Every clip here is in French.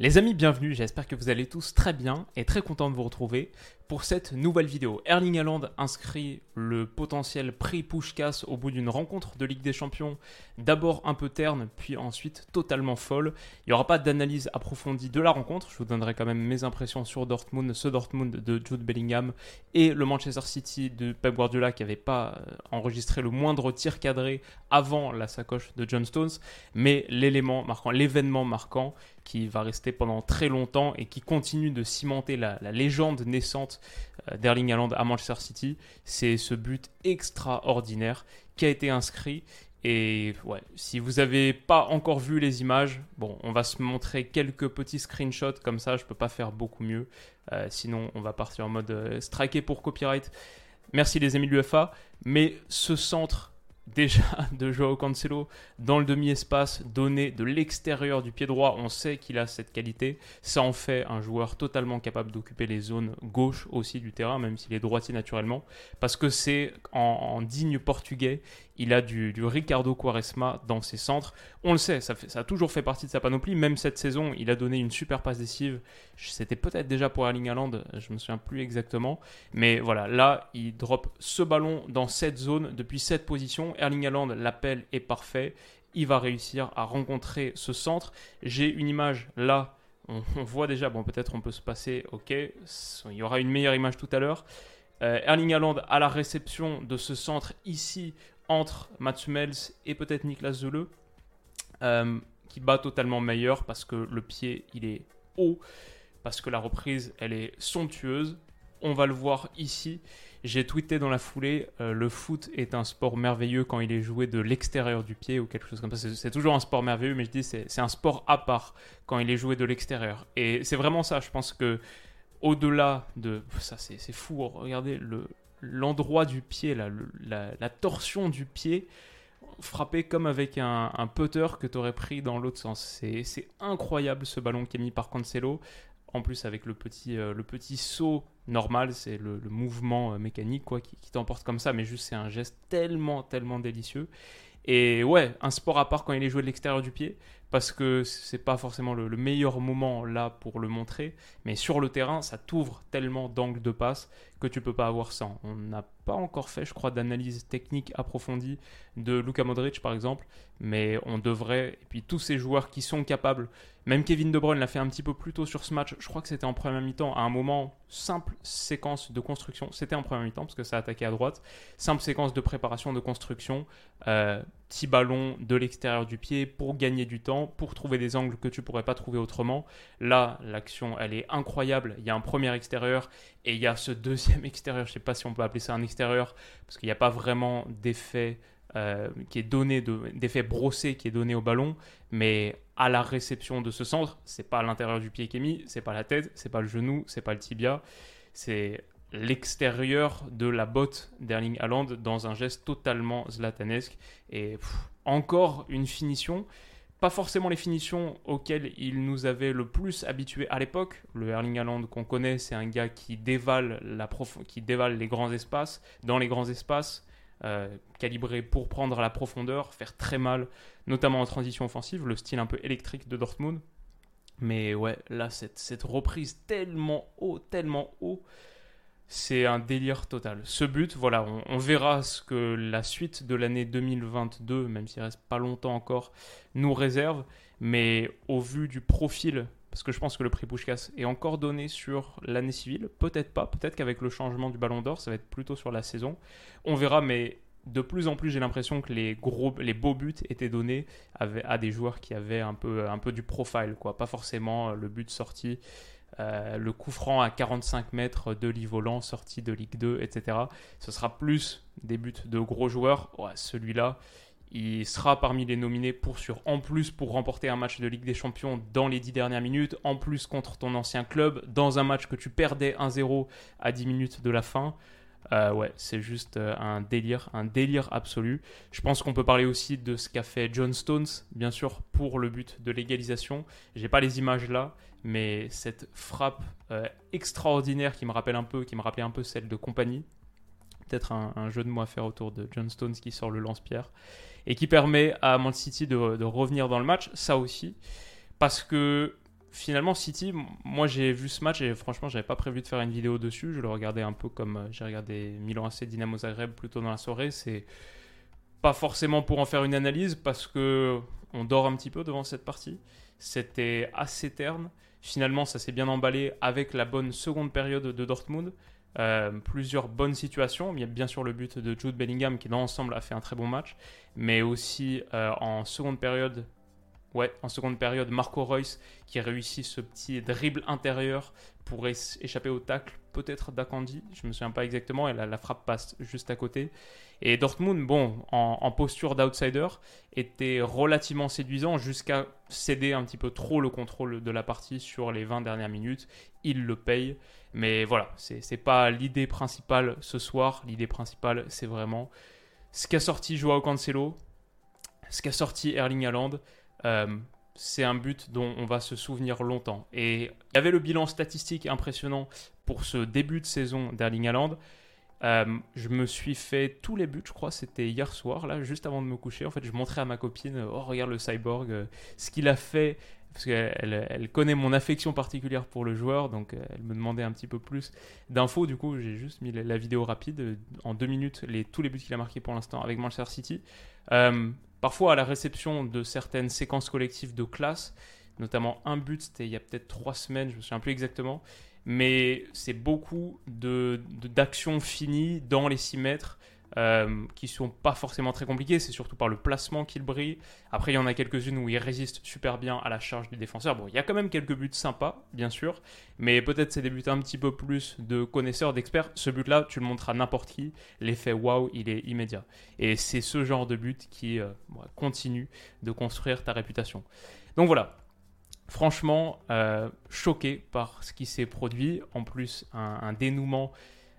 Les amis, bienvenue. J'espère que vous allez tous très bien et très content de vous retrouver pour cette nouvelle vidéo. Erling Haaland inscrit le potentiel prix Pushkas au bout d'une rencontre de Ligue des Champions, d'abord un peu terne, puis ensuite totalement folle. Il n'y aura pas d'analyse approfondie de la rencontre, je vous donnerai quand même mes impressions sur Dortmund, ce Dortmund de Jude Bellingham et le Manchester City de Pep Guardiola qui n'avait pas euh, enregistré le moindre tir cadré avant la sacoche de John Stones, mais l'élément marquant, l'événement marquant qui va rester pendant très longtemps et qui continue de cimenter la, légende naissante euh, d'Erling Haaland à Manchester City, c'est ce but extraordinaire qui a été inscrit. Et ouais, si vous n'avez pas encore vu les images, bon, on va se montrer quelques petits screenshots comme ça, je peux pas faire beaucoup mieux. Euh, sinon, on va partir en mode euh, pour copyright. Merci les amis de l'UFA. Mais ce centre déjà de Joao Cancelo dans le demi-espace donné de l'extérieur du pied droit. On sait qu'il a cette qualité. Ça en fait un joueur totalement capable d'occuper les zones gauche aussi du terrain, même s'il est droitier naturellement. Parce que c'est en, digne portugais, il a du, Ricardo Quaresma dans ses centres. On le sait, ça, a toujours fait partie de sa panoplie. Même cette saison, il a donné une super passe décisive. C'était peut-être déjà pour Erling Haaland, je me souviens plus exactement. Mais voilà, là, il drop ce ballon dans cette zone depuis cette position. Erling Haaland, l'appel est parfait. Il va réussir à rencontrer ce centre. J'ai une image là. On, voit déjà, bon, peut-être on peut se passer, ok. Il y aura une meilleure image tout à l'heure. Euh, Erling Haaland à la réception de ce centre ici entre Mats Hummels et peut-être Niklas Zule, euh, qui bat totalement meilleur parce que le pied il est haut, parce que la reprise elle est somptueuse. On va le voir ici. J'ai tweeté dans la foulée, euh, le foot est un sport merveilleux quand il est joué de l'extérieur du pied ou quelque chose comme ça. C'est toujours un sport merveilleux, mais je dis c'est un sport à part quand il est joué de l'extérieur. Et c'est vraiment ça, je pense que au-delà de... Ça c'est fou, regardez le, l'endroit du pied, la, la, torsion du pied, frappé comme avec un, putter que tu aurais pris dans l'autre sens. C'est incroyable ce ballon qui est mis par Cancelo. En plus, avec le petit, euh, le petit saut normal, c'est le, mouvement euh, mécanique quoi, qui, qui t'emporte comme ça, mais juste c'est un geste tellement, tellement délicieux. Et ouais, un sport à part quand il est joué de l'extérieur du pied, parce que c'est pas forcément le, meilleur moment là pour le montrer, mais sur le terrain, ça t'ouvre tellement d'angles de passe que tu peux pas avoir ça. On n'a pas encore fait, je crois, d'analyse technique approfondie de Luka Modric par exemple, mais on devrait, et puis tous ces joueurs qui sont capables, même Kevin De Bruyne l'a fait un petit peu plus tôt sur ce match, je crois que c'était en première mi-temps, à un moment, simple séquence de construction, c'était en première mi-temps parce que ça attaquait à droite, simple séquence de préparation, de construction, euh, petit ballon de l'extérieur du pied pour gagner du temps, pour trouver des angles que tu pourrais pas trouver autrement. Là, l'action, elle est incroyable. Il y a un premier extérieur et il y a ce deuxième extérieur. Je sais pas si on peut appeler ça un extérieur parce qu'il n'y a pas vraiment d'effet euh, qui est donné, d'effet brossé qui est donné au ballon, mais à la réception de ce centre, c'est pas l'intérieur du pied qui est mis, c'est pas la tête, c'est pas le genou, c'est pas le tibia, c'est l'extérieur de la botte d'Erling Haaland dans un geste totalement zlatanesque. Et encore une finition, pas forcément les finitions auxquelles il nous avait le plus habitué à l'époque. Le Erling Haaland qu'on connaît, c'est un gars qui dévale, la qui dévale les grands espaces, dans les grands espaces, euh, calibré pour prendre la profondeur, faire très mal, notamment en transition offensive, le style un peu électrique de Dortmund. Mais ouais, là, cette, cette reprise tellement haut, tellement haut, c'est un délire total. Ce but, voilà, on, verra ce que la suite de l'année 2022, même s'il reste pas longtemps encore, nous réserve. Mais au vu du profil, parce que je pense que le prix Pushkas est encore donné sur l'année civile, peut-être pas, peut-être qu'avec le changement du Ballon d'Or, ça va être plutôt sur la saison. On verra, mais de plus en plus, j'ai l'impression que les gros, les beaux buts étaient donnés à, des joueurs qui avaient un peu, un peu du profile, quoi. Pas forcément le but sorti euh, le coup franc à 45 mètres de volant sorti de Ligue 2, etc. Ce sera plus des buts de gros joueurs. celui-là, Il sera parmi les nominés pour sur en plus pour remporter un match de Ligue des Champions dans les 10 dernières minutes, en plus contre ton ancien club, dans un match que tu perdais 1-0 à 10 minutes de la fin. Euh, ouais, c'est juste euh, un délire, un délire absolu. Je pense qu'on peut parler aussi de ce qu'a fait John Stones, bien sûr, pour le but de l'égalisation. J'ai pas les images là, mais cette frappe euh, extraordinaire qui me rappelle un peu, qui me rappelait un peu celle de compagnie. Peut-être un, jeu de mots à faire autour de John Stones qui sort le lance-pierre et qui permet à Man City de revenir dans le match. Ça aussi, parce que finalement, City, moi j'ai vu ce match et franchement, j'avais pas prévu de faire une vidéo dessus. Je le regardais un peu comme euh, j'ai regardé Milan AC Dynamo Zagreb plutôt dans la soirée. C'est pas forcément pour en faire une analyse parce que on dort un petit peu devant cette partie. C'était assez terne. Finalement, ça s'est bien emballé avec la bonne seconde période de Dortmund. Euh, plusieurs bonnes situations. Il y a bien sûr le but de Jude Bellingham qui dans l'ensemble a fait un très bon match, mais aussi euh, en seconde période, ouais, en seconde période, Marco Reus qui réussit ce petit dribble intérieur pour échapper au tacle, peut-être d'Akandi, je me souviens pas exactement, et la, frappe passe juste à côté. Et Dortmund, bon, en, en posture d'outsider, était relativement séduisant jusqu'à céder un petit peu trop le contrôle de la partie sur les 20 dernières minutes. Il le paye. Mais voilà, c'est n'est pas l'idée principale ce soir. L'idée principale, c'est vraiment ce qu'a sorti Joao Cancelo, ce qu'a sorti Erling Haaland. Euh, c'est un but dont on va se souvenir longtemps. Et il y avait le bilan statistique impressionnant pour ce début de saison d'Erling Haaland. Euh, je me suis fait tous les buts, je crois, c'était hier soir, là, juste avant de me coucher. En fait, je montrais à ma copine, oh, regarde le cyborg, euh, ce qu'il a fait, parce qu'elle elle connaît mon affection particulière pour le joueur, donc elle me demandait un petit peu plus d'infos. Du coup, j'ai juste mis la, vidéo rapide, en deux minutes, les, tous les buts qu'il a marqués pour l'instant avec Manchester City. Parfois, à la réception de certaines séquences collectives de classe, notamment un but, c'était il y a peut-être trois semaines, je me souviens plus exactement mais c'est beaucoup d'actions de, finies dans les 6 mètres euh, qui sont pas forcément très compliquées, c'est surtout par le placement qu'il brille. Après, il y en a quelques-unes où il résiste super bien à la charge du défenseur. Bon, il y a quand même quelques buts sympas, bien sûr, mais peut-être c'est des buts un petit peu plus de connaisseurs, d'experts. Ce but-là, tu le montres à n'importe qui, l'effet waouh, il est immédiat. Et c'est ce genre de but qui euh, continue de construire ta réputation. Donc voilà, franchement euh, choqué par ce qui s'est produit. En plus, un, dénouement,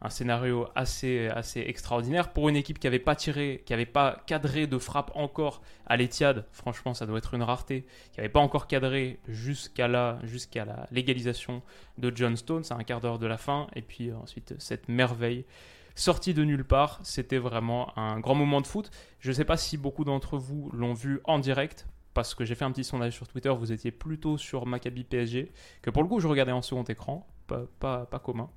un scénario assez, assez extraordinaire pour une équipe qui n'avait pas tiré, qui n'avait pas cadré de frappe encore à l'Etihad. Franchement, ça doit être une rareté. Qui n'avait pas encore cadré jusqu'à la, jusqu'à la légalisation de John Stones à un quart d'heure de la fin. Et puis ensuite, cette merveille sortie de nulle part. C'était vraiment un grand moment de foot. Je ne sais pas si beaucoup d'entre vous l'ont vu en direct parce que j'ai fait un petit sondage sur Twitter, vous étiez plutôt sur Maccabi PSG, que pour le coup je regardais en second écran, pas, pas, pas commun.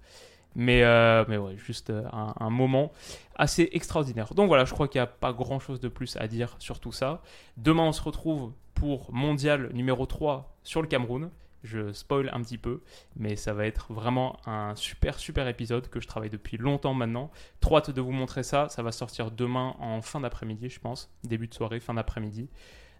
Mais, euh, mais ouais, juste euh, un, un, moment assez extraordinaire. Donc voilà, je crois qu'il n'y a pas grand chose de plus à dire sur tout ça. Demain, on se retrouve pour Mondial numéro 3 sur le Cameroun. Je spoil un petit peu, mais ça va être vraiment un super super épisode que je travaille depuis longtemps maintenant. Trop hâte de vous montrer ça. Ça va sortir demain en fin d'après-midi, je pense. Début de soirée, fin d'après-midi.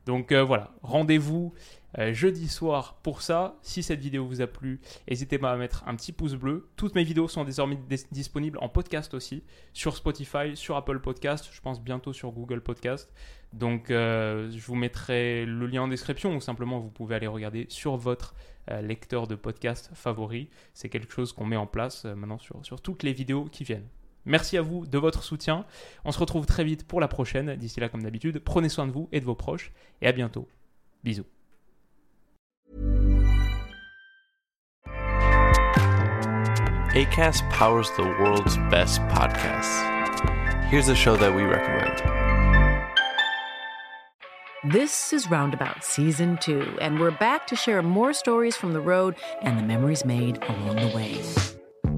Donc euh, voilà, rendez-vous euh, jeudi soir pour ça. Si cette vidéo vous a plu, n'hésitez pas à mettre un petit pouce bleu. Toutes mes vidéos sont désormais disponibles en podcast aussi, sur Spotify, sur Apple Podcast, je pense bientôt sur Google Podcast. Donc euh, je vous mettrai le lien en description ou simplement vous pouvez aller regarder sur votre lecteur de podcast favori. C'est quelque chose qu'on met en place maintenant sur, sur toutes les vidéos qui viennent. Merci à vous de votre soutien. On se retrouve très vite pour la prochaine. D'ici là, comme d'habitude, prenez soin de vous et de vos proches. Et à bientôt. Bisous. ACAST powers the world's best podcasts. Here's a show that we recommend. This is Roundabout Season 2, and we're back to share more stories from the road and the memories made along the way.